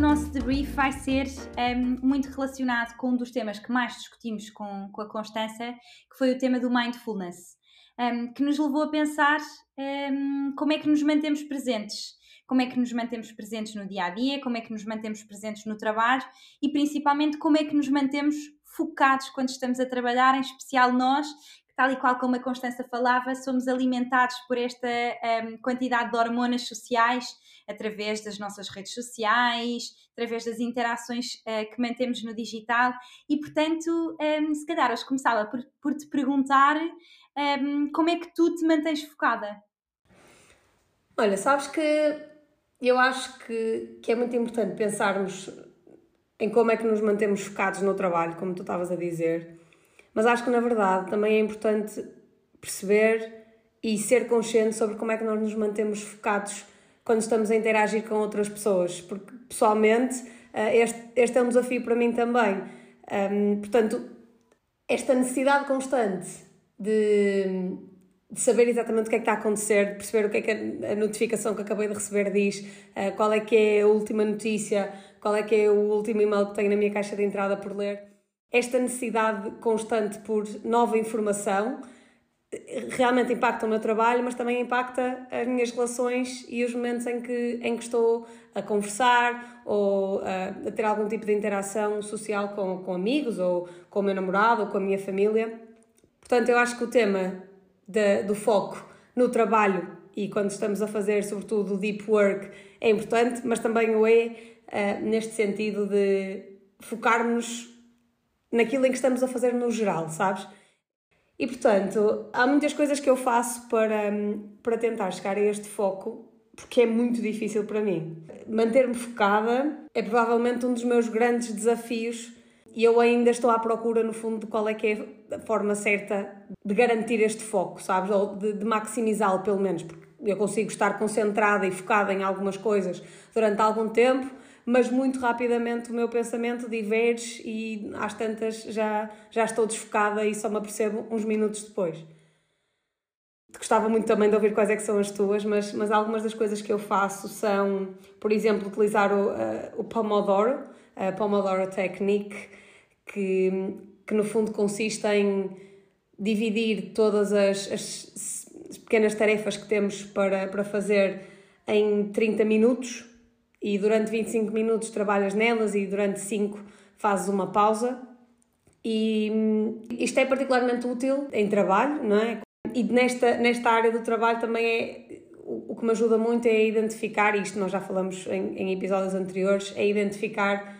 nosso debrief vai ser um, muito relacionado com um dos temas que mais discutimos com, com a Constança, que foi o tema do mindfulness, um, que nos levou a pensar um, como é que nos mantemos presentes. Como é que nos mantemos presentes no dia a dia, como é que nos mantemos presentes no trabalho e principalmente como é que nos mantemos focados quando estamos a trabalhar, em especial nós, tal e qual como a Constança falava, somos alimentados por esta um, quantidade de hormonas sociais através das nossas redes sociais, através das interações uh, que mantemos no digital e, portanto, um, se calhar hoje começava por, por te perguntar um, como é que tu te mantens focada? Olha, sabes que eu acho que, que é muito importante pensarmos em como é que nos mantemos focados no trabalho, como tu estavas a dizer, mas acho que na verdade também é importante perceber e ser consciente sobre como é que nós nos mantemos focados quando estamos a interagir com outras pessoas, porque pessoalmente eh, este, este é um desafio para mim também. Um, portanto, esta necessidade constante de, de, saber exatamente o que é que está a acontecer, de perceber o que é que a, notificação que acabei de receber diz, uh, qual é que é a última notícia, qual é que é o último e-mail que tenho na minha caixa de entrada por ler. Esta necessidade constante por nova informação realmente impacta o meu trabalho, mas também impacta as minhas relações e os momentos em que, em que estou a conversar ou a, a ter algum tipo de interação social com, com amigos ou com o meu namorado ou com a minha família. Portanto, eu acho que o tema de, do foco no trabalho e quando estamos a fazer, sobretudo, o deep work é importante, mas também o é uh, neste sentido de focarmos naquilo em que estamos a fazer no geral, sabes? E portanto, há muitas coisas que eu faço para, para tentar chegar a este foco, porque é muito difícil para mim. Manter-me focada é provavelmente um dos meus grandes desafios e eu ainda estou à procura, no fundo, de qual é que é a forma certa de garantir este foco, sabes? Ou de, de maximizá-lo, pelo menos, porque eu consigo estar concentrada e focada em algumas coisas durante algum tempo mas muito rapidamente o meu pensamento diverge e às tantas já, já estou desfocada e só me apercebo uns minutos depois. Gostava muito também de ouvir quais é que são as tuas, mas, mas algumas das coisas que eu faço são, por exemplo, utilizar o, uh, o Pomodoro, a Pomodoro Technique, que, que no fundo consiste em dividir todas as, as, as pequenas tarefas que temos para, para fazer em 30 minutos e durante 25 minutos trabalhas nelas e durante 5 fazes uma pausa. E hum, isto é particularmente útil em trabalho, não é? E nesta, nesta área do trabalho também é o que me ajuda muito é identificar, isto nós já falamos em, em episódios anteriores, é identificar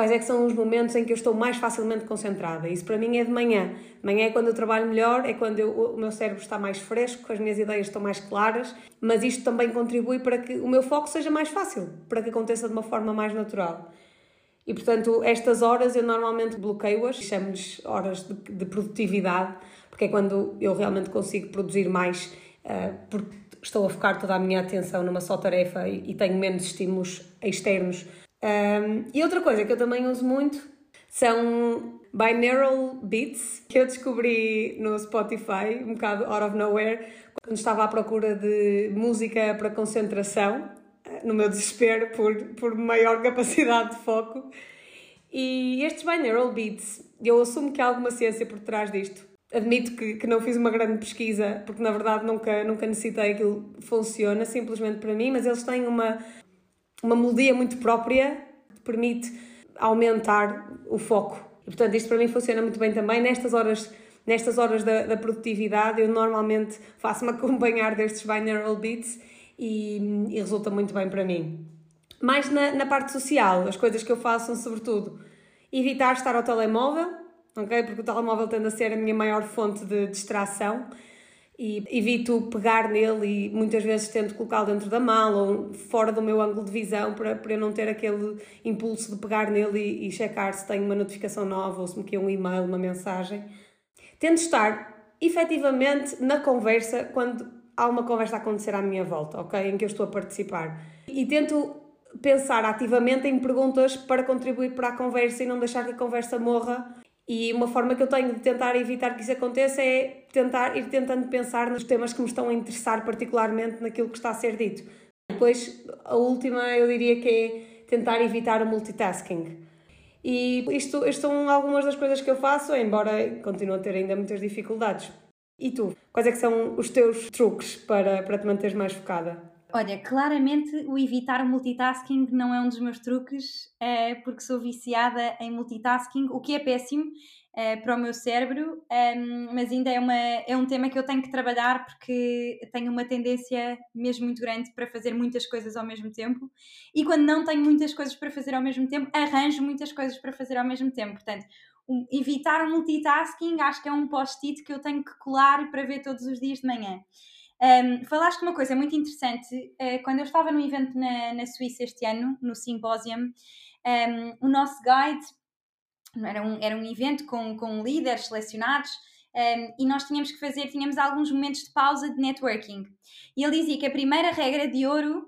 Quais é que são os momentos em que eu estou mais facilmente concentrada? Isso para mim é de manhã. Manhã é quando eu trabalho melhor, é quando eu, o meu cérebro está mais fresco, as minhas ideias estão mais claras, mas isto também contribui para que o meu foco seja mais fácil, para que aconteça de uma forma mais natural. E portanto, estas horas eu normalmente bloqueio-as, chamo-lhes horas de, de, produtividade, porque é quando eu realmente consigo produzir mais, uh, porque estou a focar toda a minha atenção numa só tarefa e, e tenho menos estímulos externos um, e outra coisa que eu também uso muito são binaural beats que eu descobri no Spotify, um bocado out of nowhere, quando estava à procura de música para concentração, eh, no meu desespero por, por maior capacidade de foco. E estes binaural beats, eu assumo que há alguma ciência por trás disto. Admito que, que não fiz uma grande pesquisa, porque na verdade nunca, nunca necessitei aquilo funciona simplesmente para mim, mas eles têm uma, uma melodia muito própria permite aumentar o foco. E, portanto, isto para mim funciona muito bem também. Nestas horas, nestas horas da, da produtividade, eu normalmente faço-me acompanhar destes binaural beats e, e, resulta muito bem para mim. Mais na, na parte social, as coisas que eu faço são, sobretudo, evitar estar ao telemóvel, ok? Porque o telemóvel tende a ser a minha maior fonte de distração e evito pegar nele e muitas vezes tento colocá-lo dentro da mala ou fora do meu ângulo de visão para, para eu não ter aquele impulso de pegar nele e, e checar se tenho uma notificação nova ou se me quer um e-mail, uma mensagem. Tento estar efetivamente na conversa quando há uma conversa a acontecer à minha volta, ok? Em que eu estou a participar. E tento pensar ativamente em perguntas para contribuir para a conversa e não deixar que a conversa morra e uma forma que eu tenho de tentar evitar que isso aconteça é tentar ir tentando pensar nos temas que me estão a interessar particularmente naquilo que está a ser dito. Depois, a última, eu diria que é tentar evitar o multitasking. E isto, isto são algumas das coisas que eu faço, embora continue a ter ainda muitas dificuldades. E tu? Quais é que são os teus truques para, para te manteres mais focada? Olha, claramente o evitar o multitasking não é um dos meus truques, é porque sou viciada em multitasking, o que é péssimo é, para o meu cérebro, é, mas ainda é, uma, é um tema que eu tenho que trabalhar porque tenho uma tendência mesmo muito grande para fazer muitas coisas ao mesmo tempo e quando não tenho muitas coisas para fazer ao mesmo tempo, arranjo muitas coisas para fazer ao mesmo tempo. Portanto, um, evitar o multitasking acho que é um post-it que eu tenho que colar para ver todos os dias de manhã. Um, falaste uma coisa muito interessante. Uh, quando eu estava num evento na, na Suíça este ano, no Symposium, um, o nosso guide era um, era um evento com, com líderes selecionados um, e nós tínhamos que fazer, tínhamos alguns momentos de pausa de networking. E ele dizia que a primeira regra de ouro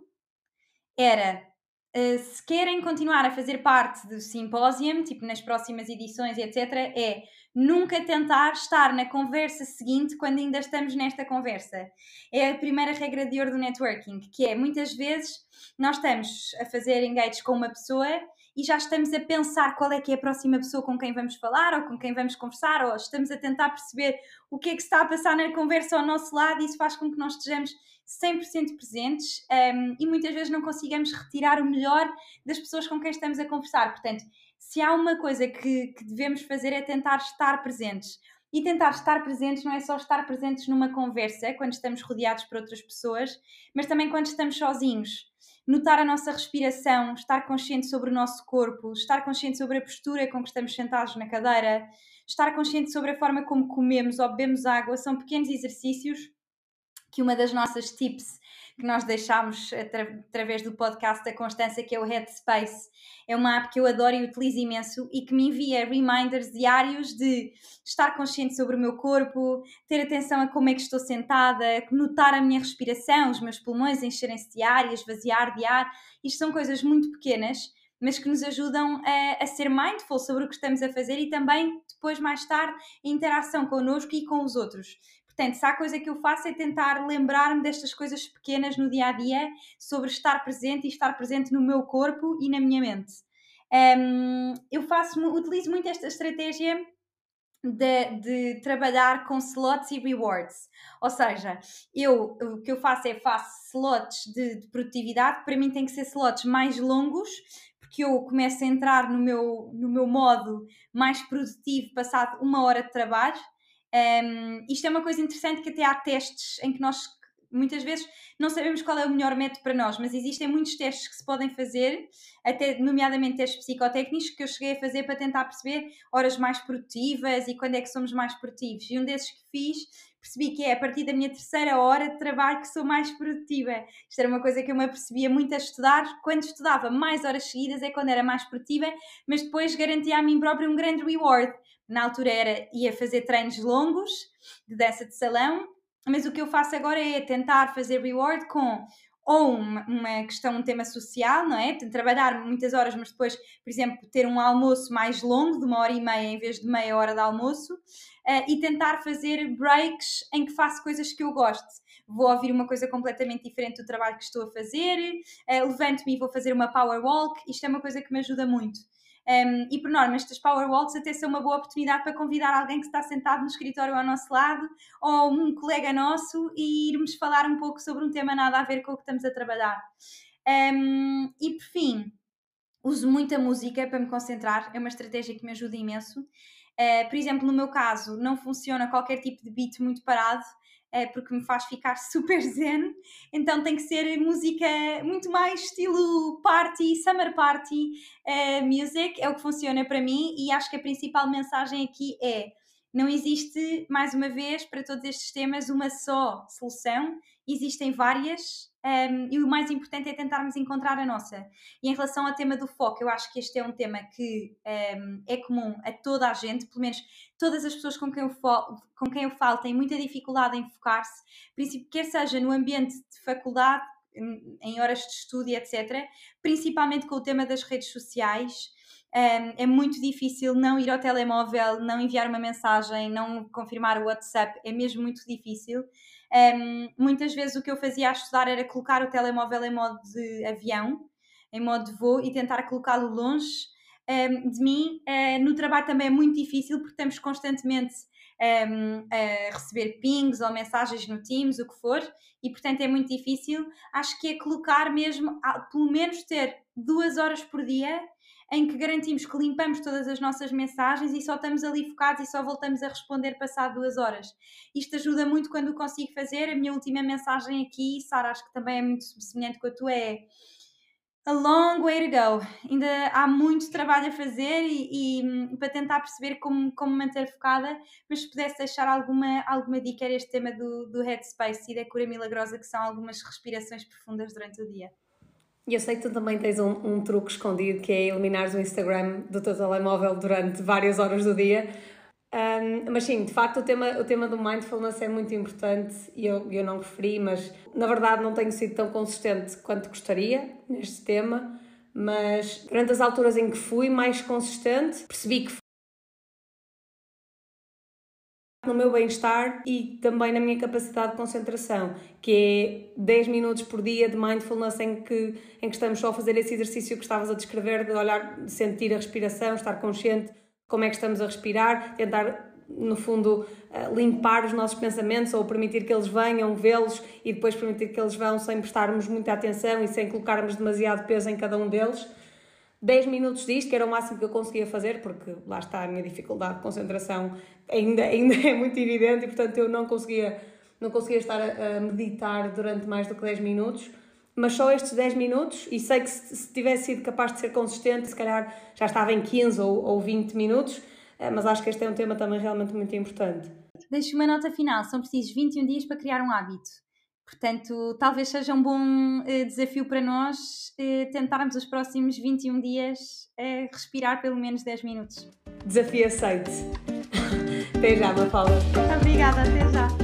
era uh, se querem continuar a fazer parte do Symposium, tipo nas próximas edições, etc., é nunca tentar estar na conversa seguinte quando ainda estamos nesta conversa. É a primeira regra de ouro do networking, que é muitas vezes nós estamos a fazer engage com uma pessoa e já estamos a pensar qual é que é a próxima pessoa com quem vamos falar ou com quem vamos conversar, ou estamos a tentar perceber o que é que está a passar na conversa ao nosso lado e isso faz com que nós estejamos 100% presentes um, e muitas vezes não consigamos retirar o melhor das pessoas com quem estamos a conversar. Portanto, se há uma coisa que, que devemos fazer é tentar estar presentes. E tentar estar presentes não é só estar presentes numa conversa, quando estamos rodeados por outras pessoas, mas também quando estamos sozinhos. Notar a nossa respiração, estar consciente sobre o nosso corpo, estar consciente sobre a postura com que estamos sentados na cadeira, estar consciente sobre a forma como comemos ou bebemos água, são pequenos exercícios que uma das nossas tips que nós deixámos através do podcast da Constância, que é o Headspace. É uma app que eu adoro e utilizo imenso e que me envia reminders diários de estar consciente sobre o meu corpo, ter atenção a como é que estou sentada, notar a minha respiração, os meus pulmões encherem-se de ar e esvaziar de ar. Isto são coisas muito pequenas mas que nos ajudam a, a, ser mindful sobre o que estamos a fazer e também depois, mais tarde, em interação connosco e com os outros. Portanto, se há coisa que eu faço é tentar lembrar-me destas coisas pequenas no dia a dia, sobre estar presente e estar presente no meu corpo e na minha mente. Um, eu faço, utilizo muito esta estratégia de, de, trabalhar com slots e rewards. Ou seja, eu, o que eu faço é faço slots de, de, produtividade, para mim tem que ser slots mais longos, porque eu começo a entrar no meu, no meu modo mais produtivo passado uma hora de trabalho. Um, isto é uma coisa interessante que até há testes em que nós muitas vezes não sabemos qual é o melhor método para nós, mas existem muitos testes que se podem fazer, até nomeadamente testes psicotécnicos, que eu cheguei a fazer para tentar perceber horas mais produtivas e quando é que somos mais produtivos. E um desses que fiz, percebi que é a partir da minha terceira hora de trabalho que sou mais produtiva. Isto era uma coisa que eu me apercebia muito a estudar. Quando estudava mais horas seguidas é quando era mais produtiva, mas depois garantia a mim próprio um grande reward na altura era ia fazer treinos longos de dança de salão, mas o que eu faço agora é tentar fazer reward com ou uma, uma questão, um tema social, não é? Trabalhar muitas horas, mas depois, por exemplo, ter um almoço mais longo, de uma hora e meia em vez de meia hora de almoço, uh, e tentar fazer breaks em que faço coisas que eu gosto. Vou ouvir uma coisa completamente diferente do trabalho que estou a fazer, uh, levanto-me e vou fazer uma power walk. Isto é uma coisa que me ajuda muito. Um, e por norma, estas Power Walks até são uma boa oportunidade para convidar alguém que está sentado no escritório ao nosso lado ou um colega nosso e irmos falar um pouco sobre um tema nada a ver com o que estamos a trabalhar. Um, e por fim, uso muita música para me concentrar, é uma estratégia que me ajuda imenso. Uh, por exemplo, no meu caso, não funciona qualquer tipo de beat muito parado, porque me faz ficar super zen. Então tem que ser música muito mais estilo party, summer party uh, music, é o que funciona para mim e acho que a principal mensagem aqui é não existe, mais uma vez, para todos estes temas, uma só solução, existem várias um, e o mais importante é tentarmos encontrar a nossa. E em relação ao tema do foco, eu acho que este é um tema que um, é comum a toda a gente, pelo menos todas as pessoas com quem eu falo, com quem eu falo têm muita dificuldade em focar-se, quer seja no ambiente de faculdade, em horas de estudo, etc., principalmente com o tema das redes sociais. Um, é muito difícil não ir ao telemóvel, não enviar uma mensagem, não confirmar o WhatsApp, é mesmo muito difícil. Um, muitas vezes o que eu fazia a estudar era colocar o telemóvel em modo de avião, em modo de voo e tentar colocá-lo longe um, de mim. Uh, no trabalho também é muito difícil porque estamos constantemente um, a receber pings ou mensagens no Teams, o que for, e portanto é muito difícil. Acho que é colocar mesmo, pelo menos ter duas horas por dia em que garantimos que limpamos todas as nossas mensagens e só estamos ali focados e só voltamos a responder passado duas horas. Isto ajuda muito quando o consigo fazer. A minha última mensagem aqui, Sara, acho que também é muito semelhante com a tua, é a long way to go. Ainda há muito trabalho a fazer e, e hum, para tentar perceber como, como manter focada, mas se pudesse deixar alguma, alguma dica, era este tema do, do Headspace e da cura milagrosa, que são algumas respirações profundas durante o dia. E eu sei que tu também tens um, um truque escondido que é eliminares o Instagram do teu telemóvel durante várias horas do dia. Um, mas sim, de facto, o tema, o tema do mindfulness é muito importante e eu, eu não referi, mas na verdade não tenho sido tão consistente quanto gostaria neste tema. Mas durante as alturas em que fui mais consistente, percebi que no meu bem-estar e também na minha capacidade de concentração, que é 10 minutos por dia de mindfulness em que, em que estamos só a fazer esse exercício que estavas a descrever, de olhar, sentir a respiração, estar consciente de como é que estamos a respirar, tentar, no fundo, eh, limpar os nossos pensamentos ou permitir que eles venham, vê-los e depois permitir que eles vão sem prestarmos muita atenção e sem colocarmos demasiado peso em cada um deles 10 minutos disto, que era o máximo que eu conseguia fazer, porque lá está a minha dificuldade de concentração, ainda, ainda é muito evidente e, portanto, eu não conseguia, não conseguia estar a, a meditar durante mais do que 10 minutos. Mas só estes 10 minutos, e sei que se, se tivesse sido capaz de ser consistente, se calhar já estava em 15 ou, ou 20 minutos, eh, mas acho que este é um tema também realmente muito importante. Deixo uma nota final: são precisos 21 dias para criar um hábito. Portanto, talvez seja um bom uh, desafio para nós uh, tentarmos os próximos 21 dias uh, respirar pelo menos 10 minutos. Desafio aceito. até já, Mafalda. Obrigada, até já.